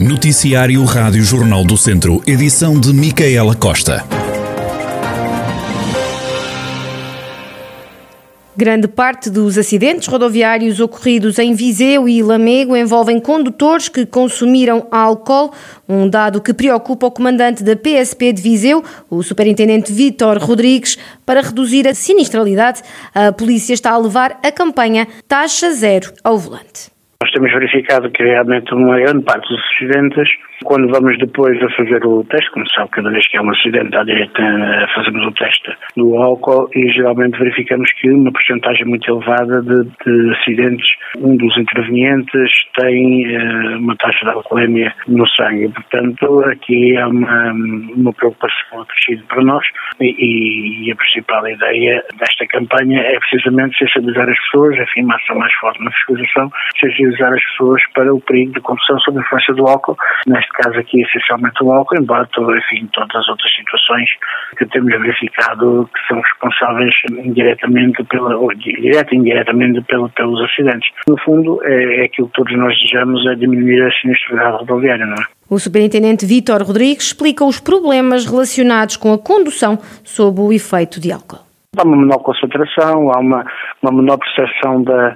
Noticiário Rádio Jornal do Centro, edição de Micaela Costa. Grande parte dos acidentes rodoviários ocorridos em Viseu e Lamego envolvem condutores que consumiram álcool, um dado que preocupa o comandante da PSP de Viseu, o superintendente Vítor Rodrigues. Para reduzir a sinistralidade, a polícia está a levar a campanha Taxa Zero ao volante. Nós temos verificado que realmente uma grande parte dos acidentes quando vamos depois a fazer o teste, como sabe, cada vez que há um acidente à direita fazemos o teste do álcool e geralmente verificamos que uma porcentagem muito elevada de, de acidentes, um dos intervenientes tem uh, uma taxa de alcoolemia no sangue. Portanto, aqui há uma, uma preocupação acrescida para nós e, e, a principal ideia desta campanha é precisamente sensibilizar as pessoas, ação mais forte na fiscalização, sensibilizar as pessoas para o perigo de condução sob a influência do álcool, neste caso aqui essencialmente o álcool, embora enfim, todas as outras situações que temos verificado que são responsáveis indiretamente pela, ou direta e indiretamente pela, pelos acidentes. No fundo, é, é aquilo que todos nós desejamos, é diminuir a sinistralidade rodoviária, não é? O superintendente Vítor Rodrigues explica os problemas relacionados com a condução sob o efeito de álcool. Há uma menor concentração, há uma, uma menor percepção da,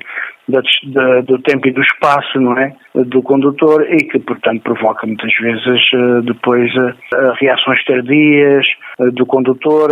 da, da, do tempo e do espaço, não é? Do condutor e que, portanto, provoca muitas vezes eh, depois eh, reações tardias eh, do condutor,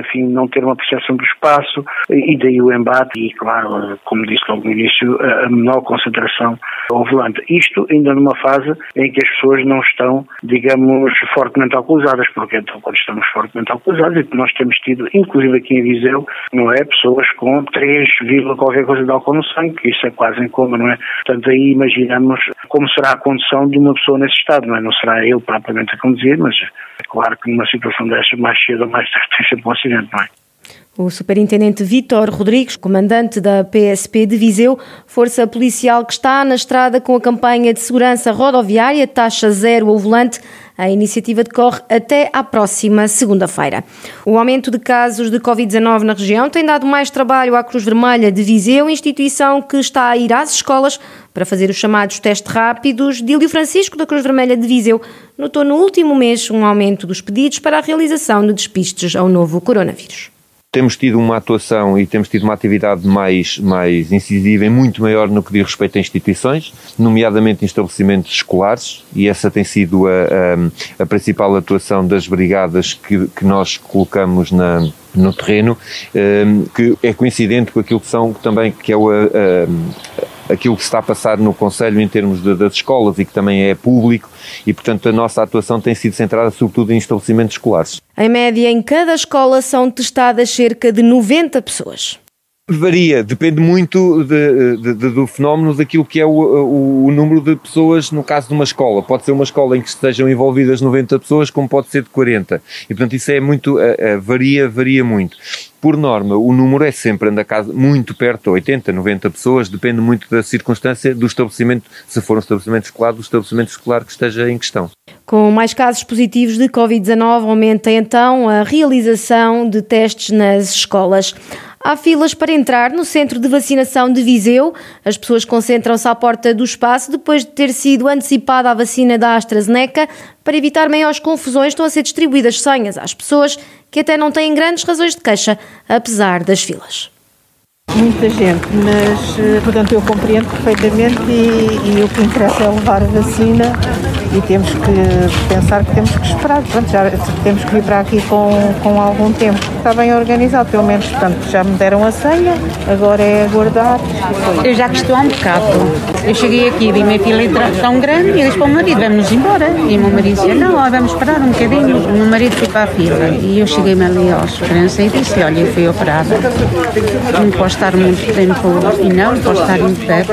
enfim, não ter uma percepção do espaço e daí o embate e, claro, como disse logo no início, a menor concentração ao volante. Isto ainda numa fase em que as pessoas não estão, digamos, fortemente alcoolizadas, porque então quando estamos fortemente alcoolizados, e nós temos tido, inclusive aqui em Viseu, não é? Pessoas com 3, qualquer coisa de álcool no sangue, que isso é quase em coma, não é? Portanto, aí imaginamos como será a condução de uma pessoa nesse estado, não é? Não será ele propriamente a conduzir, mas é claro que numa situação dessa, mais cedo ou mais tarde tem sempre um acidente, não é? O superintendente Vítor Rodrigues, comandante da PSP de Viseu, força policial que está na estrada com a campanha de segurança rodoviária Taxa Zero ao Volante, a iniciativa decorre até à próxima segunda-feira. O aumento de casos de Covid-19 na região tem dado mais trabalho à Cruz Vermelha de Viseu, instituição que está a ir às escolas para fazer os chamados testes rápidos. Dílio Francisco, da Cruz Vermelha de Viseu, notou no último mês um aumento dos pedidos para a realização de despistes ao novo coronavírus temos tido uma atuação e temos tido uma atividade mais, mais incisiva e muito maior no que diz respeito a instituições, nomeadamente em estabelecimentos escolares, e essa tem sido a, a, a principal atuação das brigadas que, que nós colocamos na, no terreno, um, que é coincidente com aquilo que são também, que é o, aquilo que está a passar no Conselho em termos de, das escolas e que também é público e, portanto, a nossa atuação tem sido centrada sobretudo em estabelecimentos escolares. Em média, em cada escola são testadas cerca de 90 pessoas. Varia, depende muito de, de, de, do fenómeno daquilo que é o, o, o, número de pessoas no caso de uma escola. Pode ser uma escola em que estejam envolvidas 90 pessoas, como pode ser de 40. E portanto isso é muito, uh, uh, varia, varia muito. Por norma, o número é sempre anda casa muito perto de 80, 90 pessoas, depende muito da circunstância do estabelecimento, se for um estabelecimento escolar, do estabelecimento escolar que esteja em questão. Com mais casos positivos de Covid-19, aumenta então a realização de testes nas escolas. Há filas para entrar no centro de vacinação de Viseu. As pessoas concentram-se à porta do espaço depois de ter sido antecipada a vacina da AstraZeneca. Para evitar maiores confusões, estão a ser distribuídas senhas às pessoas que até não têm grandes razões de queixa, apesar das filas. Muita gente, mas eh, portanto eu compreendo perfeitamente e, e o que interessa é levar a vacina e temos que pensar que temos que esperar. Pronto, já temos que vir para aqui com, com algum tempo. Está bem organizado, pelo menos, portanto, já me deram a senha, agora é aguardar. Eu já estou há um bocado. Eu cheguei aqui, vi minha filha tão grande e disse para o marido, vamos embora. E o meu marido disse, não, vamos esperar um bocadinho. O meu marido foi para a fila e eu cheguei-me ali aos segurança e disse, olha, eu fui operada. Não posso estar muito tempo e não, posso estar em pé.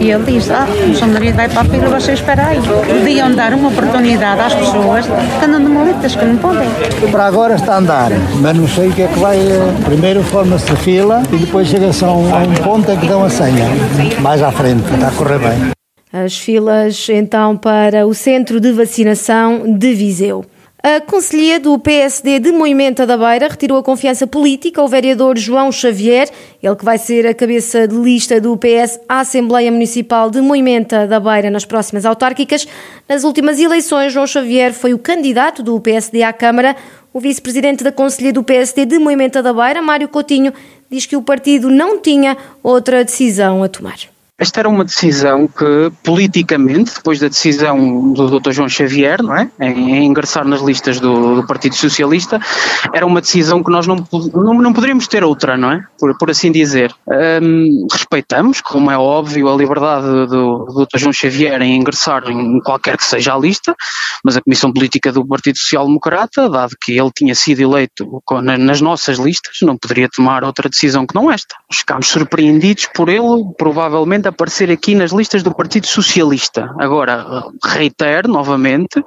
E ele disse, ah, o seu marido vai para a fila, você espera aí podiam dar uma oportunidade às pessoas que andam de maletas, que não podem. Para agora está a andar, mas não sei o que é que vai. Eh, primeiro forma-se a fila e depois chega-se a um, a um ponto em que dão a senha. Mais à frente, está correr bem. As filas então para o centro de vacinação de Viseu. A Conselhia do PSD de Moimenta da Beira retirou a confiança política ao vereador João Xavier, ele que vai ser a cabeça de lista do PS à Assembleia Municipal de Moimenta da Beira nas próximas autárquicas. Nas últimas eleições, João Xavier foi o candidato do PSD à Câmara. O vice-presidente da Conselhia do PSD de Moimenta da Beira, Mário Coutinho, diz que o partido não tinha outra decisão a tomar. Esta era uma decisão que, politicamente, depois da decisão do Dr. João Xavier, não é? em, ingressar nas listas do, do, Partido Socialista, era uma decisão que nós não, não, não poderíamos ter outra, não é? Por, por assim dizer. Um, respeitamos, como é óbvio, a liberdade do, do Dr. João Xavier em ingressar em qualquer que seja a lista, mas a Comissão Política do Partido Social Democrata, dado que ele tinha sido eleito nas nossas listas, não poderia tomar outra decisão que não esta. Ficámos surpreendidos por ele, provavelmente aparecer aqui nas listas do Partido Socialista. Agora, reitero novamente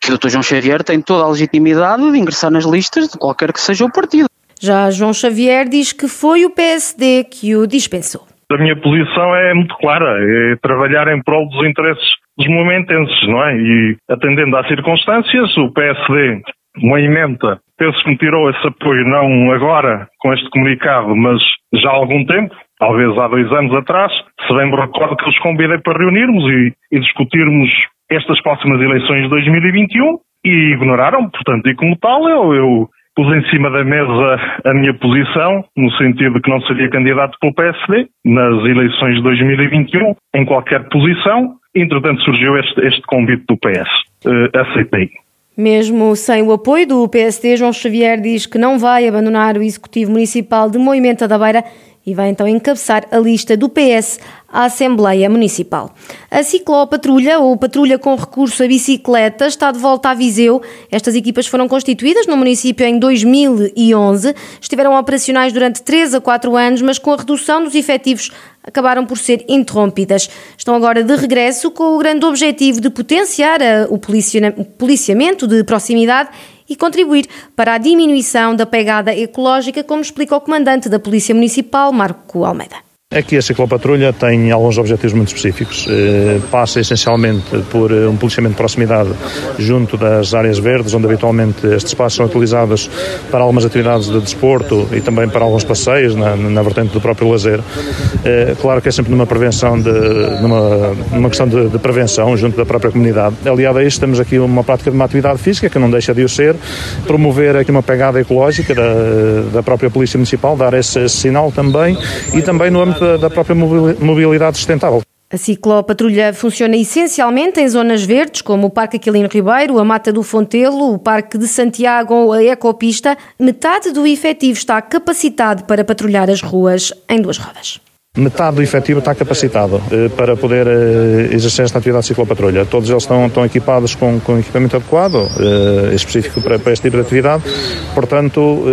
que o Dr. João Xavier tem toda a legitimidade de ingressar nas listas de qualquer que seja o partido. Já João Xavier diz que foi o PSD que o dispensou. A minha posição é muito clara, é trabalhar em prol dos interesses dos momentenses, não é? E atendendo às circunstâncias, o PSD, uma emenda, penso que me tirou esse apoio não agora com este comunicado, mas já há algum tempo, talvez há dois anos atrás, se bem me recordo que os convidei para reunirmos e, e discutirmos estas próximas eleições de 2021 e ignoraram, portanto, e como tal, eu, eu pus em cima da mesa a minha posição, no sentido de que não seria candidato pelo PSD nas eleições de 2021, em qualquer posição. Entretanto, surgiu este, este convite do PS. Uh, eh, aceitei. Mesmo sem o apoio do PSD, João Xavier diz que não vai abandonar o Executivo Municipal de Moimenta da Beira e vai então encabeçar a lista do PS à Assembleia Municipal. A Ciclopatrulha, ou Patrulha com Recurso a Bicicleta, está de volta a Viseu. Estas equipas foram constituídas no município em 2011, estiveram operacionais durante 3 a 4 anos, mas com a redução dos efetivos acabaram por ser interrompidas. Estão agora de regresso com o grande objetivo de potenciar o policiamento de proximidade e contribuir para a diminuição da pegada ecológica, como explica o comandante da Polícia Municipal, Marco Almeida. Aqui a ciclopatrulha tem alguns objetivos muito específicos. Eh, passa essencialmente por eh, um policiamento de proximidade junto das áreas verdes, onde habitualmente estes espaços são utilizados para algumas atividades de desporto e também para alguns passeios na, na vertente do próprio lazer. Eh, claro que é sempre numa prevenção, de, numa, numa questão de, de, prevenção junto da própria comunidade. Aliado a isto, temos aqui uma prática de uma atividade física, que não deixa de o ser, promover aqui uma pegada ecológica da, da própria Polícia Municipal, dar esse, esse sinal também e também no âmbito da, da própria mobilidade sustentável. A ciclopatrulha funciona essencialmente em zonas verdes, como o Parque Aquilino Ribeiro, a Mata do Fontelo, o Parque de Santiago ou a Ecopista. Metade do efetivo está capacitado para patrulhar as ruas em duas rodas. Metade do efetivo está capacitado eh, para poder eh, exercer esta atividade de ciclopatrulha. Todos eles estão, estão equipados com, com equipamento adequado, eh, específico para, para, este tipo de atividade. Portanto,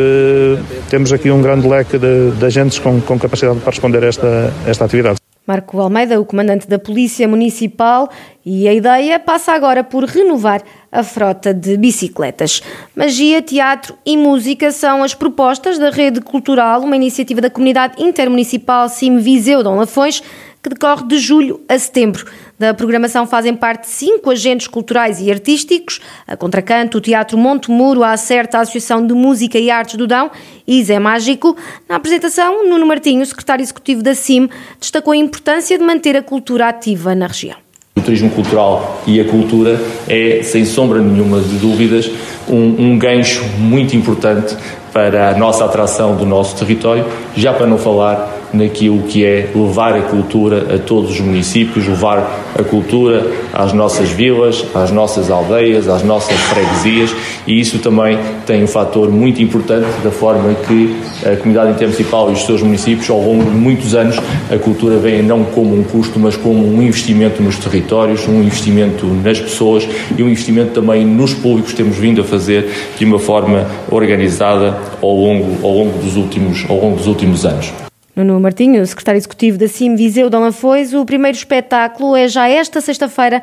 temos aqui um grande leque de, de agentes com, com capacidade para responder a esta, esta atividade. Marco Almeida, o comandante da Polícia Municipal, e a ideia passa agora por renovar a frota de bicicletas. Magia, teatro e música são as propostas da Rede Cultural, uma iniciativa da Comunidade Intermunicipal Sim Viseu Dom Lafões, que decorre de julho a setembro. Da programação fazem parte cinco agentes culturais e artísticos, a Contracanto, o Teatro Monte Muro, a Acerta, a Associação de Música e Artes do Dão e Zé Mágico. Na apresentação, Nuno Martinho, secretário executivo da CIM, destacou a importância de manter a cultura ativa na região. Turismo cultural e a cultura é, sem sombra nenhuma de dúvidas, um, um gancho muito importante para a nossa atração do nosso território, já para não falar naquilo que é levar a cultura a todos os municípios, levar a cultura às nossas vilas, às nossas aldeias, às nossas freguesias e isso também tem um fator muito importante da forma que a comunidade intermunicipal e os seus municípios, ao longo de muitos anos, a cultura vem não como um custo, mas como um investimento nos territórios, um investimento nas pessoas e um investimento também nos públicos temos vindo a fazer de uma forma organizada ao longo, ao longo, dos, últimos, ao longo dos últimos anos. Nuno Martinho, secretário executivo da CIM Viseu de Alanfois, o primeiro espetáculo é já esta sexta-feira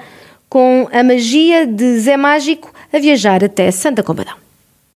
com a magia de Zé Mágico a viajar até Santa Combadão.